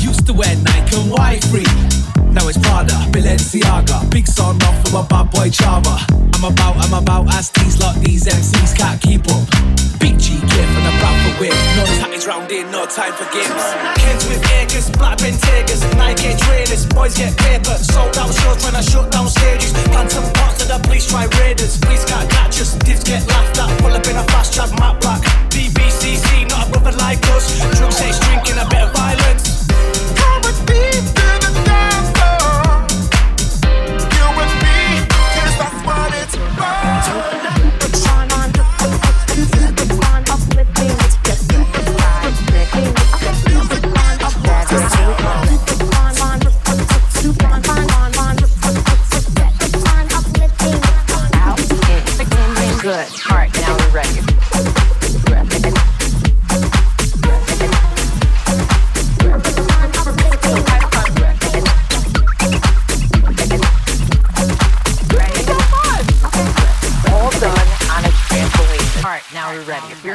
Used to wear Nike and Y3. Now it's Prada, Balenciaga. Big song off from my bad boy chava. I'm about, I'm about, as these lot, these MCs can't keep up. Big G gear from the proper for. No tatties round in, no time for games. Kids with acres, black bin Nike trainers. Boys get paper, sold out shows when I shut down stages. Phantom parts to the police, try raiders. Police can't catch us, divs get laughed at. Pull up in a fast track, map black. DBCC, not a brother like us. Drum says drinking a bit of violence.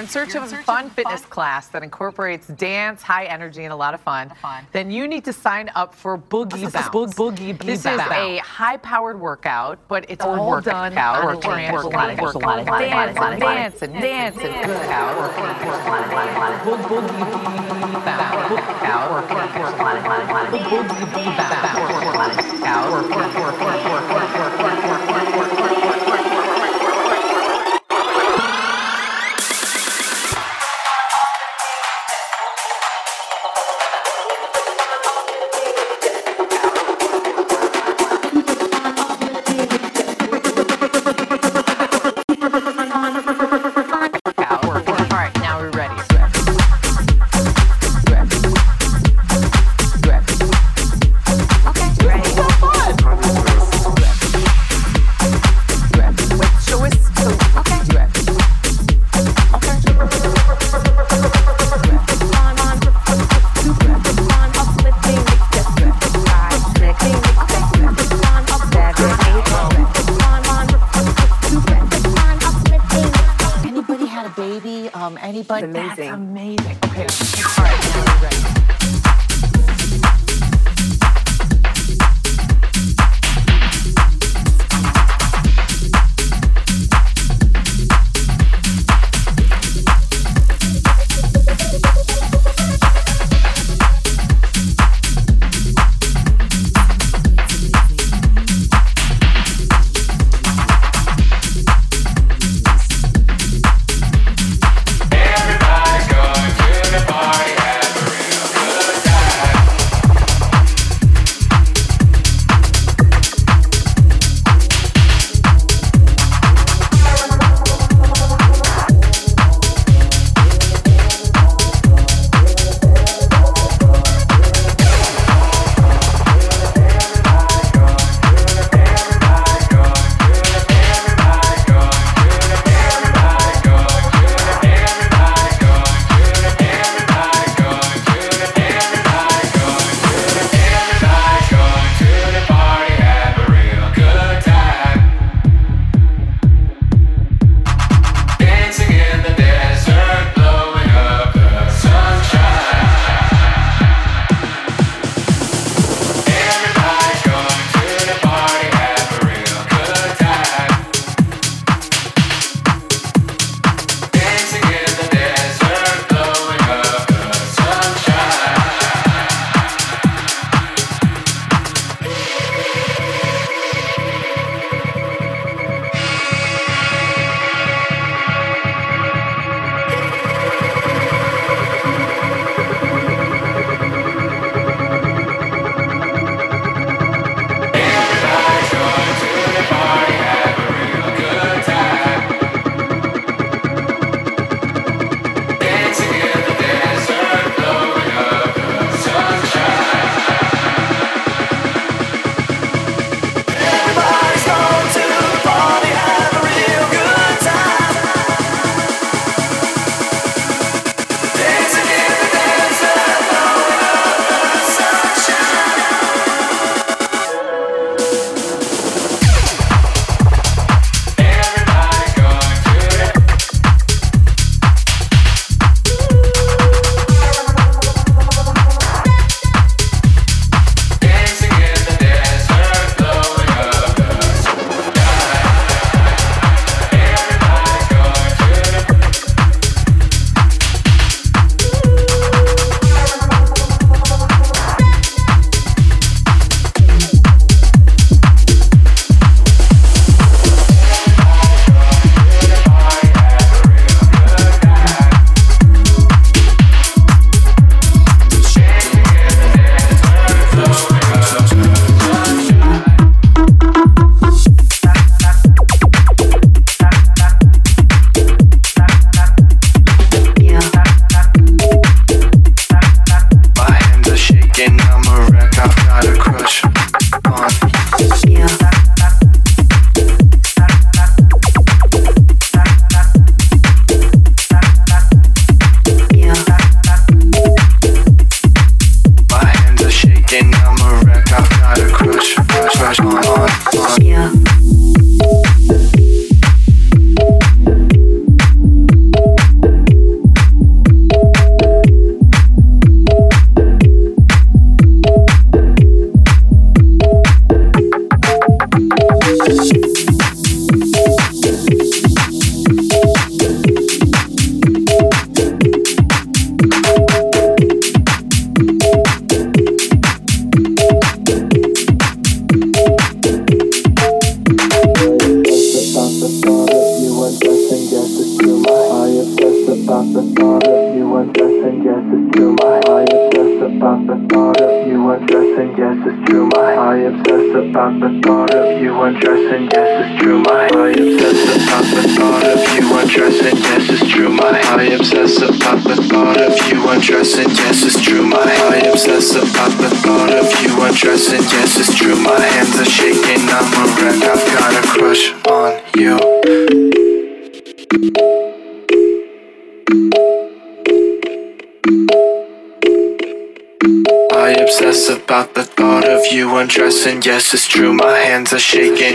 In search of a fun fitness class that incorporates dance, high energy, and a lot of fun, then you need to sign up for Boogie Bounce. Boogie This is a high-powered workout, but it's all done on a trampoline. Workout. Dance and dance and dance and workout. Boogie Bounce. Workout. Boogie Bounce. Workout. All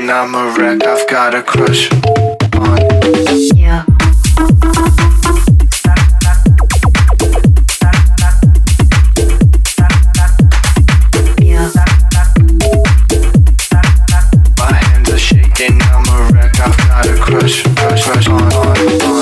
mean I'm a wreck, I've got a crush on you. My hands are shaking, I'm a wreck, I've got a crush, crush, crush on, on, on.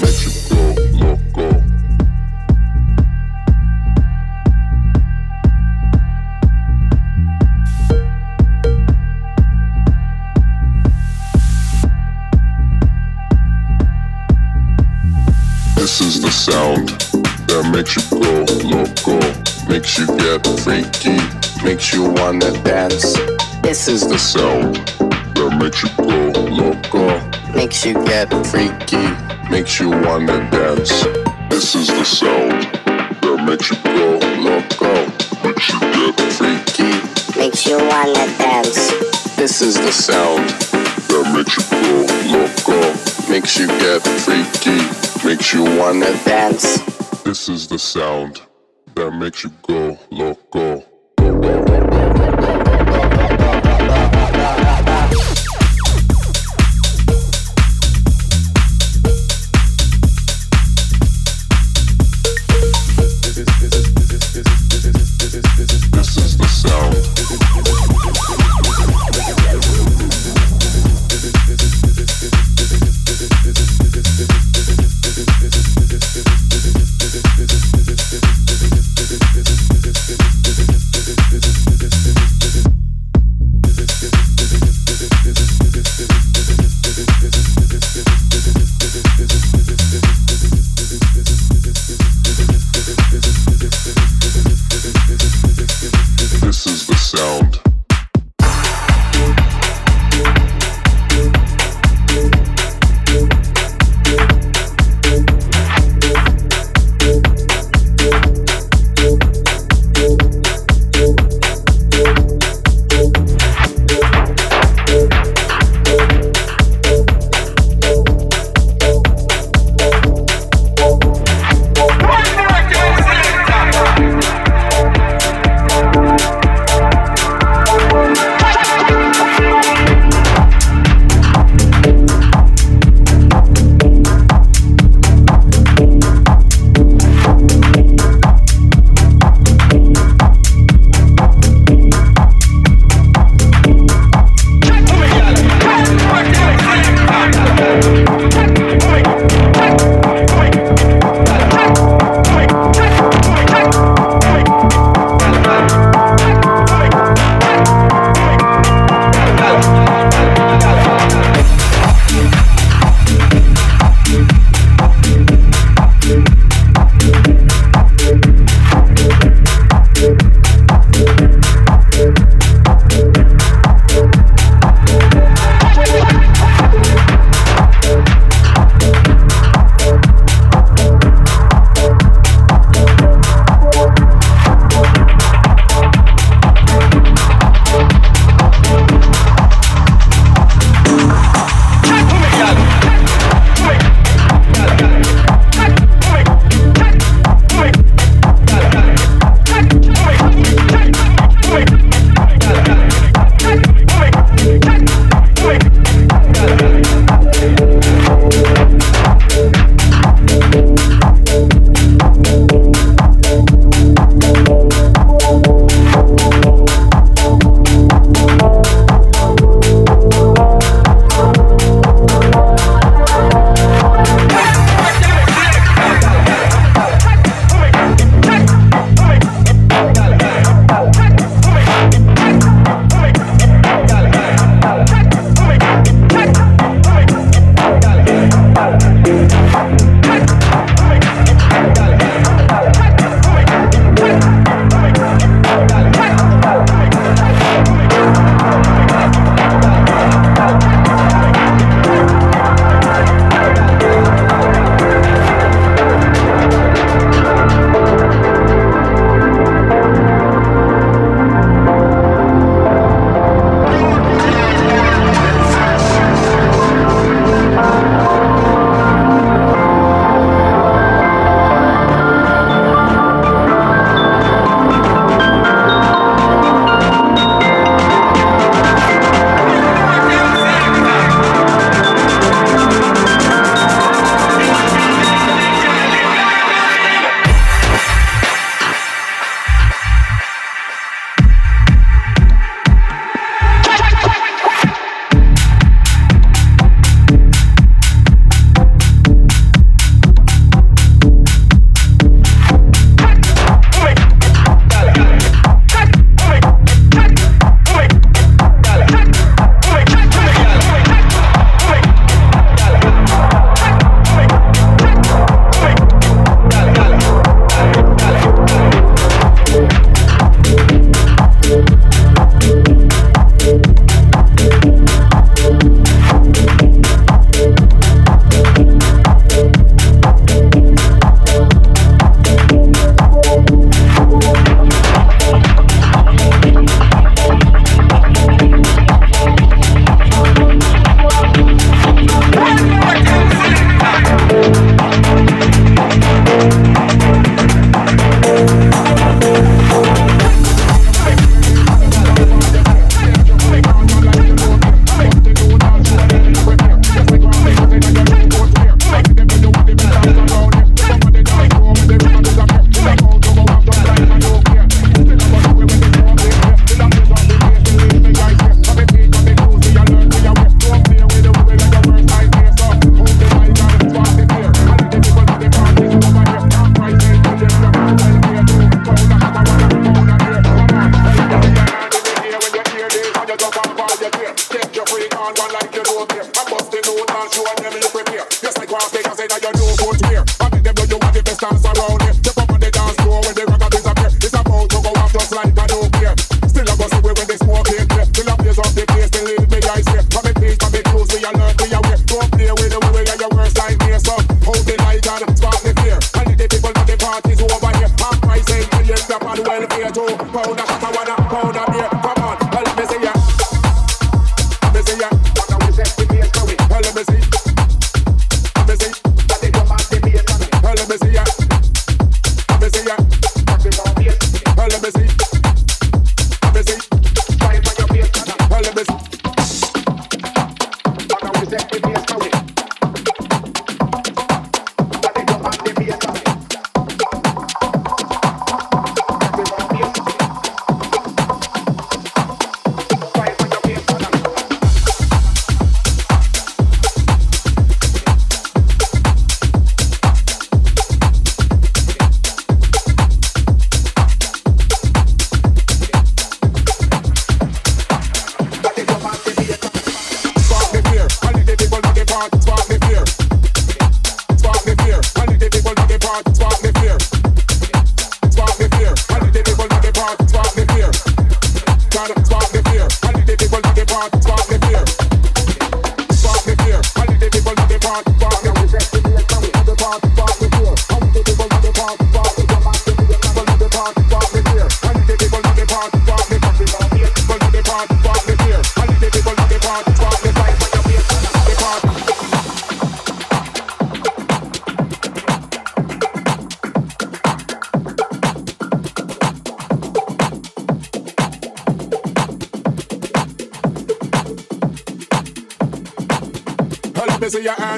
Makes you loco. This is the sound that makes you loco. Makes you get freaky, makes you wanna dance. This is the sound makes you get freaky, makes you wanna dance. This is the sound that makes you go loco, makes you get freaky, makes you wanna dance. this is the sound that makes you go loco, makes you get freaky, makes you wanna Dance. This is the sound that makes you go loco.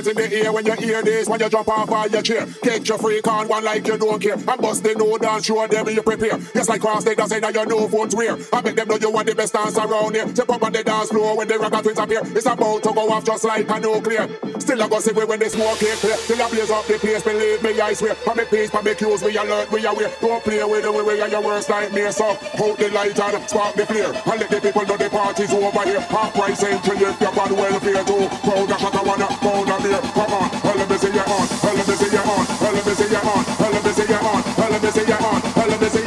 When you hear this. When you jump off of your chair. Get your freak on one like you don't care. And bust the no dance, show them you prepare. Just like cross leg, say that you know phones wear. I make them know you want the best dance around here. Step up on the dance floor when the rocket twins appear. It's about to go off just like a nuclear. Still I go see when the smoke clear clear. Till I blaze up the place, believe me, I swear. For me peace, for me cues, we alert, we aware. Don't play with the way are your worst nightmare. So hold the light and spark the flare. And let the people know the party's over here. Half price entry, lift your bad welfare too. Of what I wanna, pound of beer. Come on, let me see you on, let me see you on, let me see you on, let me see you on, let me see you on, let me see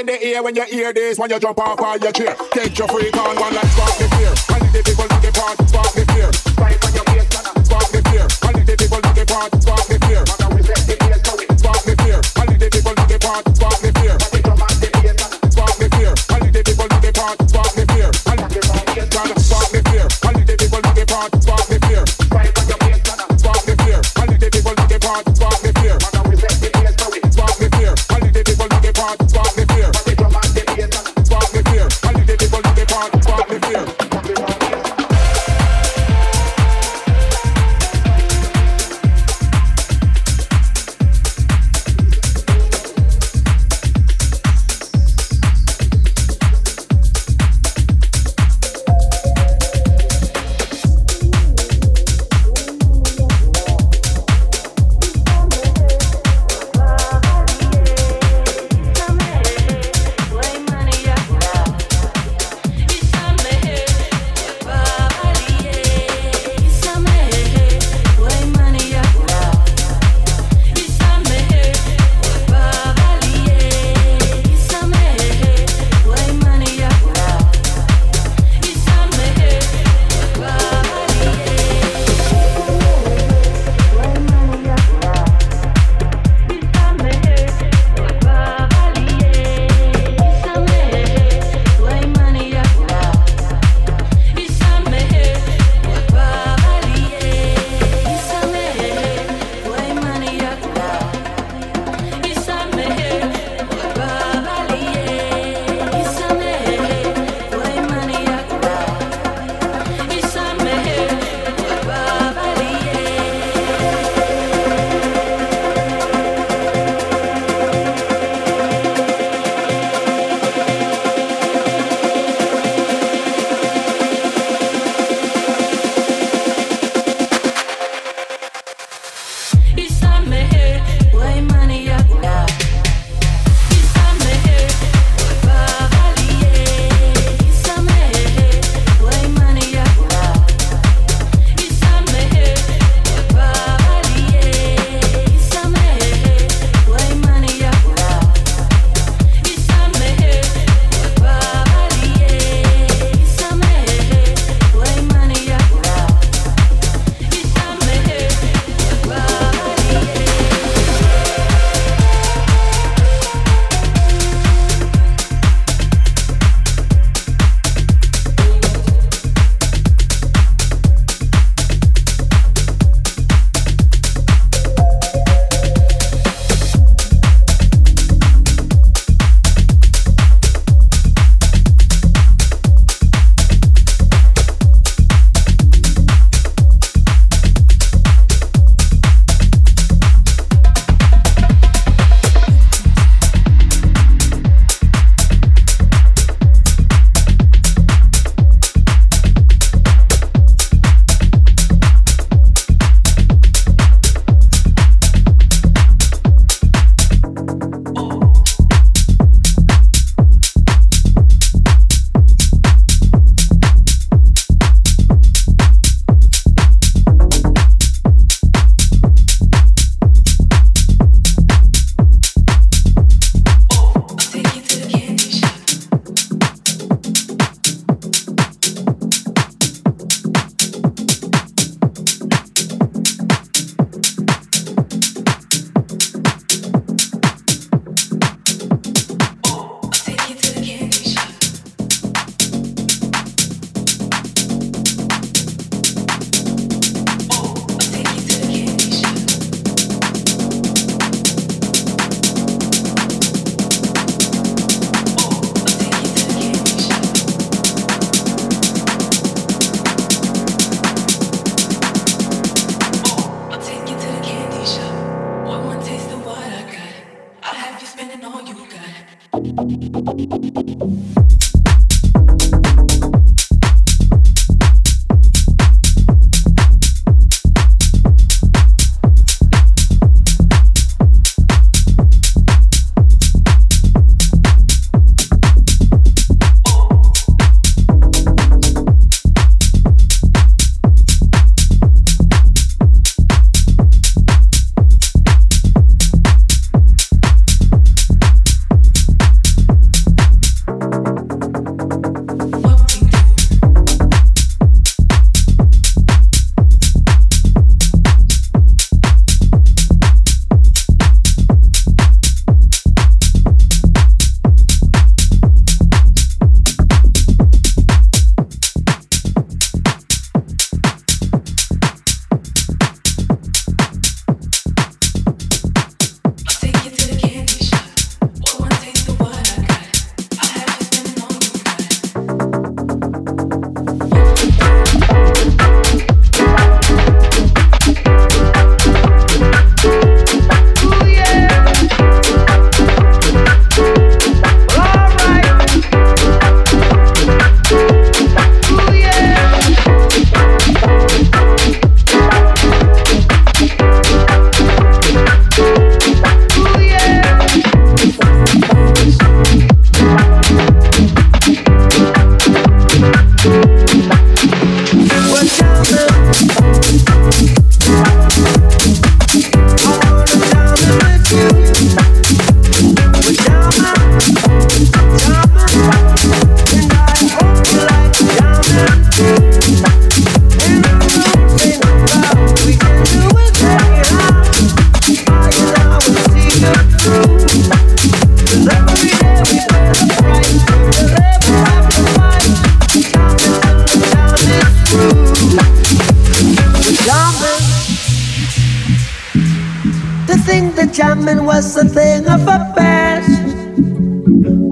in the ear when you hear this when you jump off of your chair. Get your freak on one like spark the fear. And the people like the part, spark the fear. Spark the fear. Spark the fear. And the people like the part, spark the fear.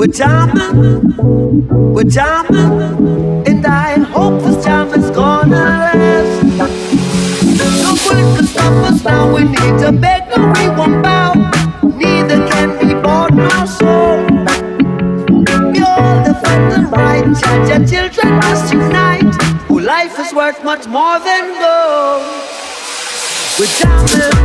We're jumping, we're jumping, and I hope this jump is gonna last. No one can stop us now. We need to beg, no, we won't bow. Neither can be bought nor sold. You're the fact and right. Judge your children must unite. Oh, life is worth much more than gold. We're jumping.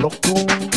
Don't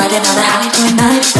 I didn't know that how you doing nice.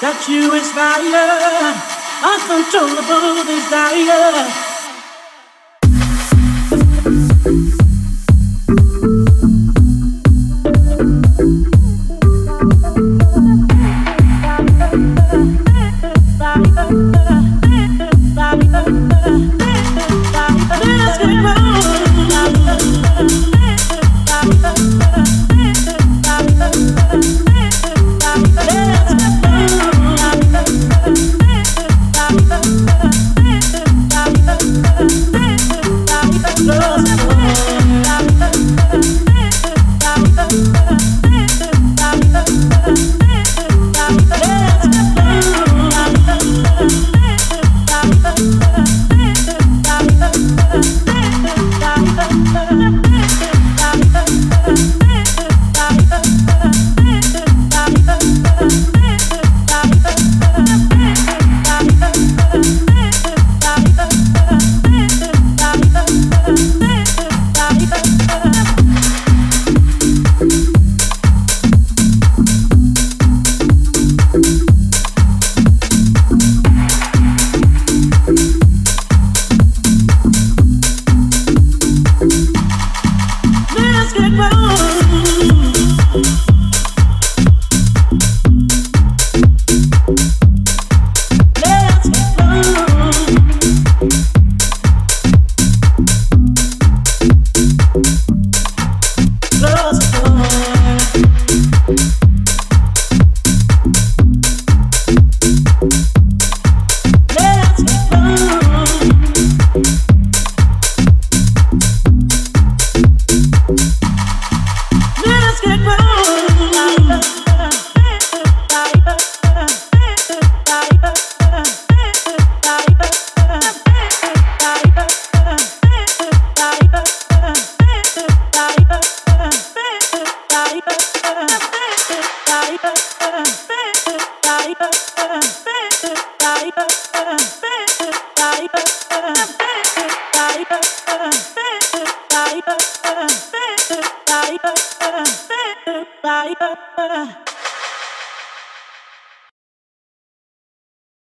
That you inspire uncontrollable desire. Bye.